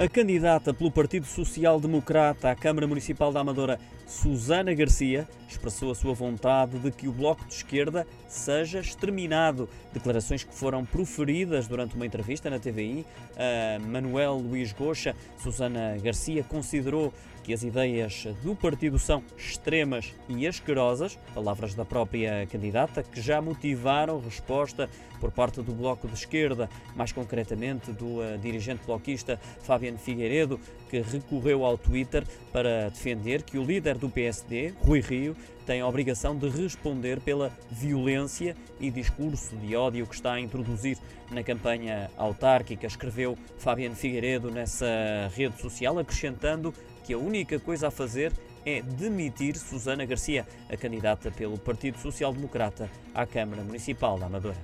A candidata pelo Partido Social Democrata à Câmara Municipal da Amadora, Susana Garcia, expressou a sua vontade de que o Bloco de Esquerda seja exterminado. Declarações que foram proferidas durante uma entrevista na TVI a Manuel Luís Goxa. Susana Garcia considerou que as ideias do partido são extremas e asquerosas, palavras da própria candidata, que já motivaram resposta por parte do Bloco de Esquerda, mais concretamente do uh, dirigente bloquista Figueiredo, que recorreu ao Twitter para defender que o líder do PSD, Rui Rio, tem a obrigação de responder pela violência e discurso de ódio que está a introduzir na campanha autárquica, escreveu Fabiano Figueiredo nessa rede social, acrescentando que a única coisa a fazer é demitir Susana Garcia, a candidata pelo Partido Social Democrata à Câmara Municipal da Amadora.